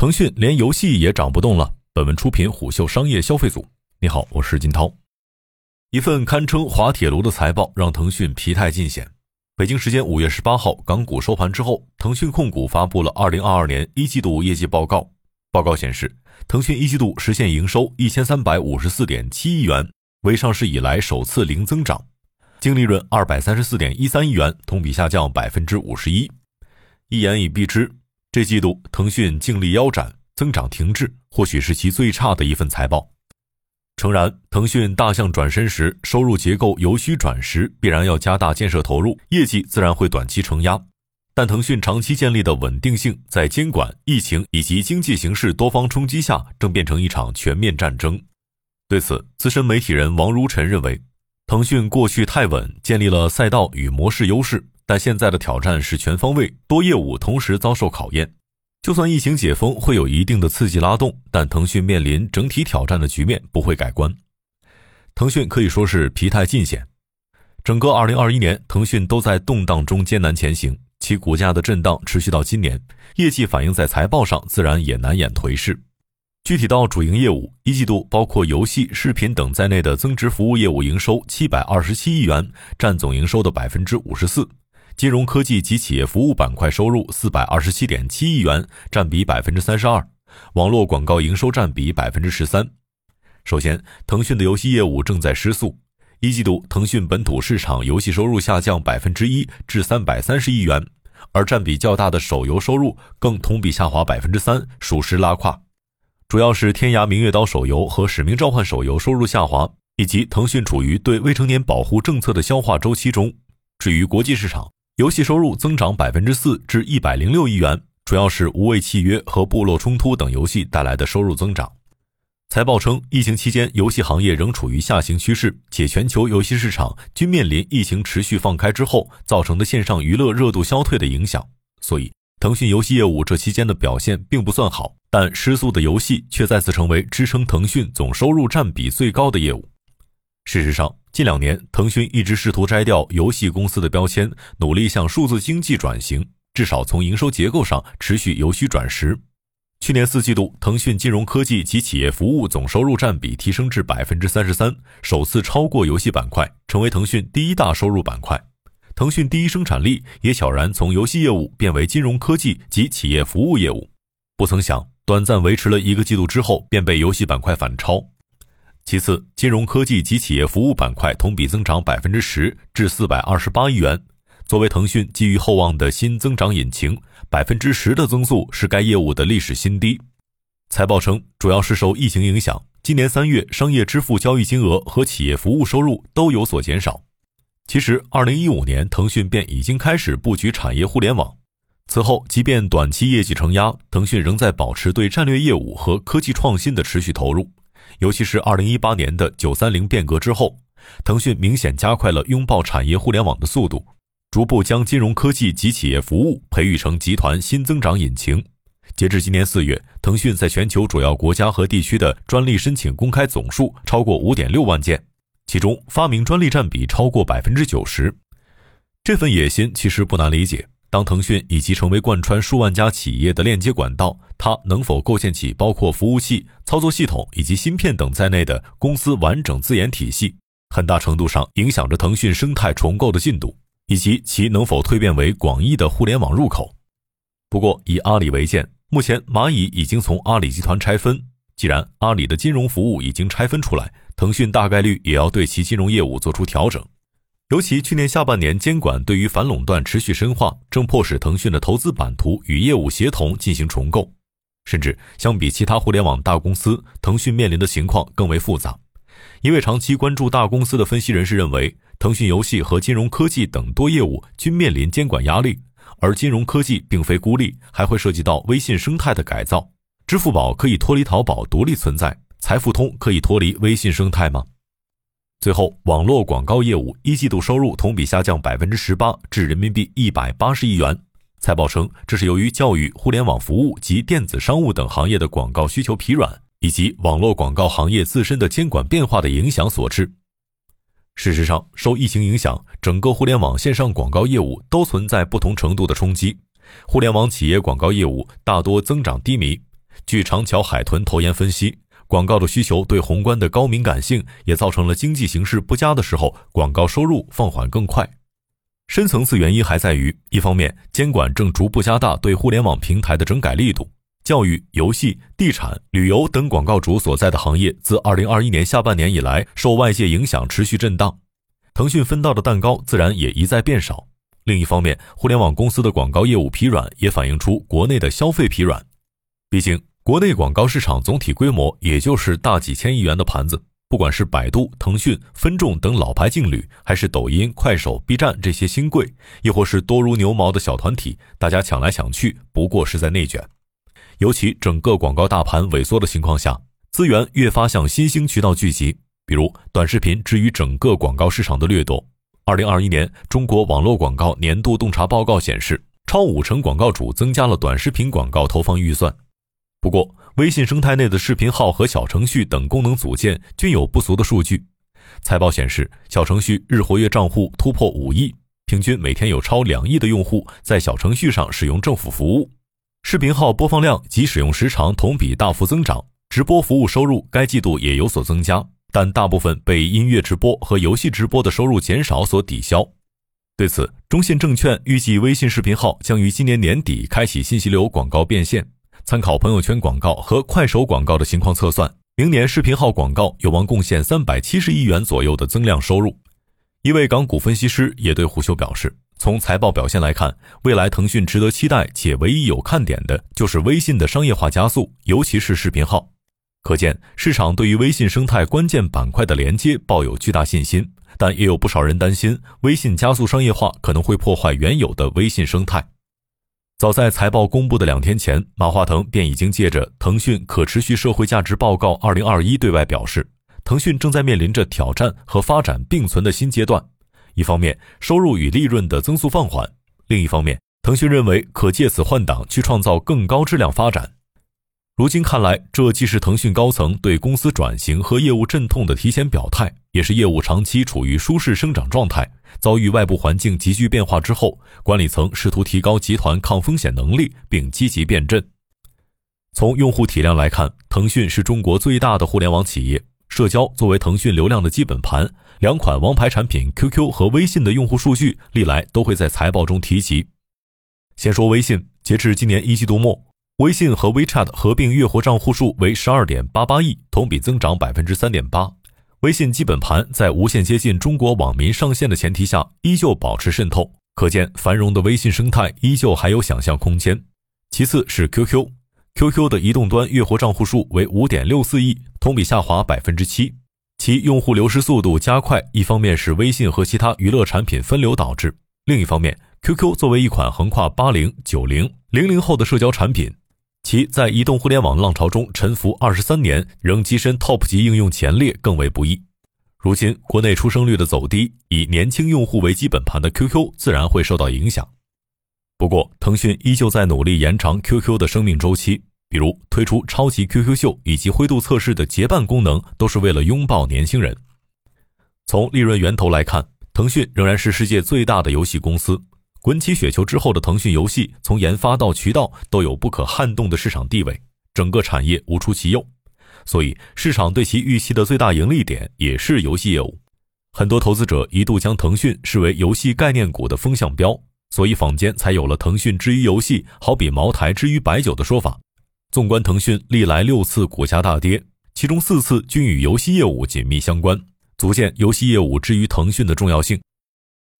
腾讯连游戏也涨不动了。本文出品虎嗅商业消费组。你好，我是金涛。一份堪称滑铁卢的财报让腾讯疲态尽显。北京时间五月十八号，港股收盘之后，腾讯控股发布了二零二二年一季度业绩报告。报告显示，腾讯一季度实现营收一千三百五十四点七亿元，为上市以来首次零增长；净利润二百三十四点一三亿元，同比下降百分之五十一。一言以蔽之，这季度腾讯净利腰斩。增长停滞，或许是其最差的一份财报。诚然，腾讯大象转身时，收入结构由虚转实，必然要加大建设投入，业绩自然会短期承压。但腾讯长期建立的稳定性，在监管、疫情以及经济形势多方冲击下，正变成一场全面战争。对此，资深媒体人王如晨认为，腾讯过去太稳，建立了赛道与模式优势，但现在的挑战是全方位、多业务同时遭受考验。就算疫情解封会有一定的刺激拉动，但腾讯面临整体挑战的局面不会改观。腾讯可以说是疲态尽显，整个2021年，腾讯都在动荡中艰难前行，其股价的震荡持续到今年，业绩反映在财报上自然也难掩颓势。具体到主营业务，一季度包括游戏、视频等在内的增值服务业务营收727亿元，占总营收的百分之五十四。金融科技及企业服务板块收入四百二十七点七亿元，占比百分之三十二；网络广告营收占比百分之十三。首先，腾讯的游戏业务正在失速。一季度，腾讯本土市场游戏收入下降百分之一至三百三十亿元，而占比较大的手游收入更同比下滑百分之三，属实拉胯。主要是《天涯明月刀》手游和《使命召唤》手游收入下滑，以及腾讯处于对未成年保护政策的消化周期中。至于国际市场，游戏收入增长百分之四至一百零六亿元，主要是无畏契约和部落冲突等游戏带来的收入增长。财报称，疫情期间游戏行业仍处于下行趋势，且全球游戏市场均面临疫情持续放开之后造成的线上娱乐热度消退的影响。所以，腾讯游戏业务这期间的表现并不算好，但失速的游戏却再次成为支撑腾讯总收入占比最高的业务。事实上，近两年，腾讯一直试图摘掉游戏公司的标签，努力向数字经济转型，至少从营收结构上持续由虚转实。去年四季度，腾讯金融科技及企业服务总收入占比提升至百分之三十三，首次超过游戏板块，成为腾讯第一大收入板块。腾讯第一生产力也悄然从游戏业务变为金融科技及企业服务业务。不曾想，短暂维持了一个季度之后，便被游戏板块反超。其次，金融科技及企业服务板块同比增长百分之十，至四百二十八亿元。作为腾讯寄予厚望的新增长引擎，百分之十的增速是该业务的历史新低。财报称，主要是受疫情影响，今年三月商业支付交易金额和企业服务收入都有所减少。其实，二零一五年腾讯便已经开始布局产业互联网，此后即便短期业绩承压，腾讯仍在保持对战略业务和科技创新的持续投入。尤其是二零一八年的九三零变革之后，腾讯明显加快了拥抱产业互联网的速度，逐步将金融科技及企业服务培育成集团新增长引擎。截至今年四月，腾讯在全球主要国家和地区的专利申请公开总数超过五点六万件，其中发明专利占比超过百分之九十。这份野心其实不难理解。当腾讯以及成为贯穿数万家企业的链接管道，它能否构建起包括服务器、操作系统以及芯片等在内的公司完整自研体系，很大程度上影响着腾讯生态重构的进度，以及其能否蜕变为广义的互联网入口。不过，以阿里为鉴，目前蚂蚁已经从阿里集团拆分，既然阿里的金融服务已经拆分出来，腾讯大概率也要对其金融业务做出调整。尤其去年下半年，监管对于反垄断持续深化，正迫使腾讯的投资版图与业务协同进行重构。甚至相比其他互联网大公司，腾讯面临的情况更为复杂。一位长期关注大公司的分析人士认为，腾讯游戏和金融科技等多业务均面临监管压力，而金融科技并非孤立，还会涉及到微信生态的改造。支付宝可以脱离淘宝独立存在，财付通可以脱离微信生态吗？最后，网络广告业务一季度收入同比下降百分之十八，至人民币一百八十亿元。财报称，这是由于教育、互联网服务及电子商务等行业的广告需求疲软，以及网络广告行业自身的监管变化的影响所致。事实上，受疫情影响，整个互联网线上广告业务都存在不同程度的冲击。互联网企业广告业务大多增长低迷，据长桥海豚投研分析，广告的需求对宏观的高敏感性，也造成了经济形势不佳的时候，广告收入放缓更快。深层次原因还在于，一方面，监管正逐步加大对互联网平台的整改力度，教育、游戏、地产、旅游等广告主所在的行业，自2021年下半年以来，受外界影响持续震荡，腾讯分到的蛋糕自然也一再变少。另一方面，互联网公司的广告业务疲软，也反映出国内的消费疲软。毕竟，国内广告市场总体规模也就是大几千亿元的盘子。不管是百度、腾讯、分众等老牌劲旅，还是抖音、快手、B 站这些新贵，亦或是多如牛毛的小团体，大家抢来抢去，不过是在内卷。尤其整个广告大盘萎缩的情况下，资源越发向新兴渠道聚集，比如短视频至于整个广告市场的掠夺。二零二一年中国网络广告年度洞察报告显示，超五成广告主增加了短视频广告投放预算。不过，微信生态内的视频号和小程序等功能组件均有不俗的数据。财报显示，小程序日活跃账户突破五亿，平均每天有超两亿的用户在小程序上使用政府服务。视频号播放量及使用时长同比大幅增长，直播服务收入该季度也有所增加，但大部分被音乐直播和游戏直播的收入减少所抵消。对此，中信证券预计微信视频号将于今年年底开启信息流广告变现。参考朋友圈广告和快手广告的情况测算，明年视频号广告有望贡献三百七十亿元左右的增量收入。一位港股分析师也对虎嗅表示，从财报表现来看，未来腾讯值得期待且唯一有看点的就是微信的商业化加速，尤其是视频号。可见市场对于微信生态关键板块的连接抱有巨大信心，但也有不少人担心微信加速商业化可能会破坏原有的微信生态。早在财报公布的两天前，马化腾便已经借着《腾讯可持续社会价值报告二零二一》对外表示，腾讯正在面临着挑战和发展并存的新阶段。一方面，收入与利润的增速放缓；另一方面，腾讯认为可借此换挡，去创造更高质量发展。如今看来，这既是腾讯高层对公司转型和业务阵痛的提前表态，也是业务长期处于舒适生长状态，遭遇外部环境急剧变化之后，管理层试图提高集团抗风险能力，并积极变阵。从用户体量来看，腾讯是中国最大的互联网企业，社交作为腾讯流量的基本盘，两款王牌产品 QQ 和微信的用户数据历来都会在财报中提及。先说微信，截至今年一季度末。微信和 WeChat 合并月活账户数为十二点八八亿，同比增长百分之三点八。微信基本盘在无限接近中国网民上限的前提下，依旧保持渗透，可见繁荣的微信生态依旧还有想象空间。其次是 QQ，QQ 的移动端月活账户数为五点六四亿，同比下滑百分之七。其用户流失速度加快，一方面是微信和其他娱乐产品分流导致，另一方面，QQ 作为一款横跨八零、九零、零零后的社交产品。其在移动互联网浪潮中沉浮二十三年，仍跻身 TOP 级应用前列，更为不易。如今国内出生率的走低，以年轻用户为基本盘的 QQ 自然会受到影响。不过，腾讯依旧在努力延长 QQ 的生命周期，比如推出超级 QQ 秀以及灰度测试的结伴功能，都是为了拥抱年轻人。从利润源头来看，腾讯仍然是世界最大的游戏公司。滚起雪球之后的腾讯游戏，从研发到渠道都有不可撼动的市场地位，整个产业无出其右，所以市场对其预期的最大盈利点也是游戏业务。很多投资者一度将腾讯视为游戏概念股的风向标，所以坊间才有了“腾讯之于游戏，好比茅台之于白酒”的说法。纵观腾讯历来六次股价大跌，其中四次均与游戏业务紧密相关，足见游戏业务之于腾讯的重要性。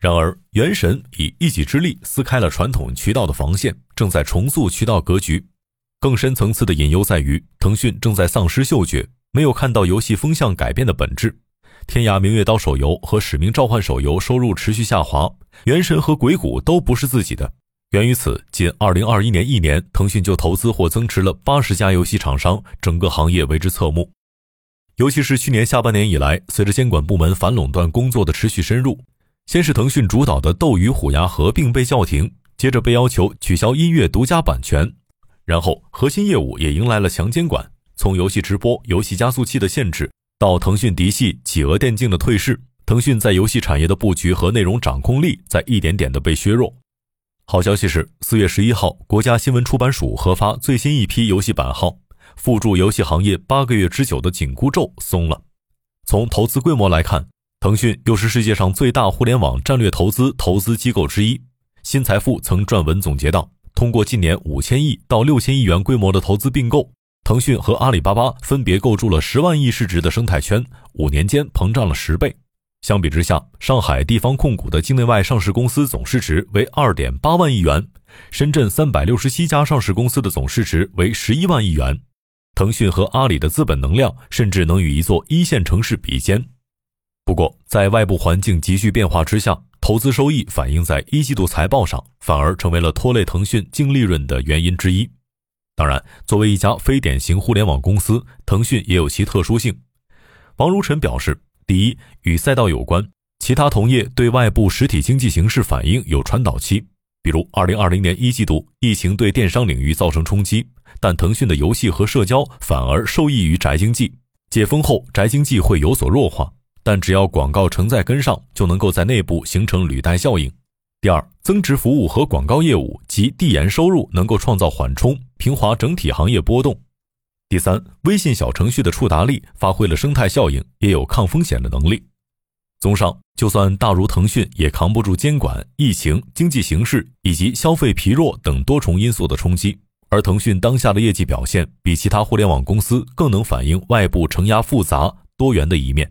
然而，原神以一己之力撕开了传统渠道的防线，正在重塑渠道格局。更深层次的隐忧在于，腾讯正在丧失嗅觉，没有看到游戏风向改变的本质。天涯明月刀手游和使命召唤手游收入持续下滑，原神和鬼谷都不是自己的。源于此，仅2021年一年，腾讯就投资或增持了八十家游戏厂商，整个行业为之侧目。尤其是去年下半年以来，随着监管部门反垄断工作的持续深入。先是腾讯主导的斗鱼虎牙合并被叫停，接着被要求取消音乐独家版权，然后核心业务也迎来了强监管，从游戏直播、游戏加速器的限制，到腾讯嫡系企鹅电竞的退市，腾讯在游戏产业的布局和内容掌控力在一点点的被削弱。好消息是，四月十一号，国家新闻出版署核发最新一批游戏版号，附注游戏行业八个月之久的紧箍咒松了。从投资规模来看，腾讯又是世界上最大互联网战略投资投资机构之一。新财富曾撰文总结道：“通过近年五千亿到六千亿元规模的投资并购，腾讯和阿里巴巴分别构筑了十万亿市值的生态圈，五年间膨胀了十倍。相比之下，上海地方控股的境内外上市公司总市值为二点八万亿元，深圳三百六十七家上市公司的总市值为十一万亿元。腾讯和阿里的资本能量甚至能与一座一线城市比肩。不过，在外部环境急剧变化之下，投资收益反映在一季度财报上，反而成为了拖累腾讯净利润的原因之一。当然，作为一家非典型互联网公司，腾讯也有其特殊性。王如晨表示，第一，与赛道有关，其他同业对外部实体经济形势反应有传导期，比如二零二零年一季度疫情对电商领域造成冲击，但腾讯的游戏和社交反而受益于宅经济，解封后宅经济会有所弱化。但只要广告承载跟上，就能够在内部形成履带效应。第二，增值服务和广告业务及递延收入能够创造缓冲，平滑整体行业波动。第三，微信小程序的触达力发挥了生态效应，也有抗风险的能力。综上，就算大如腾讯，也扛不住监管、疫情、经济形势以及消费疲弱等多重因素的冲击。而腾讯当下的业绩表现，比其他互联网公司更能反映外部承压复杂多元的一面。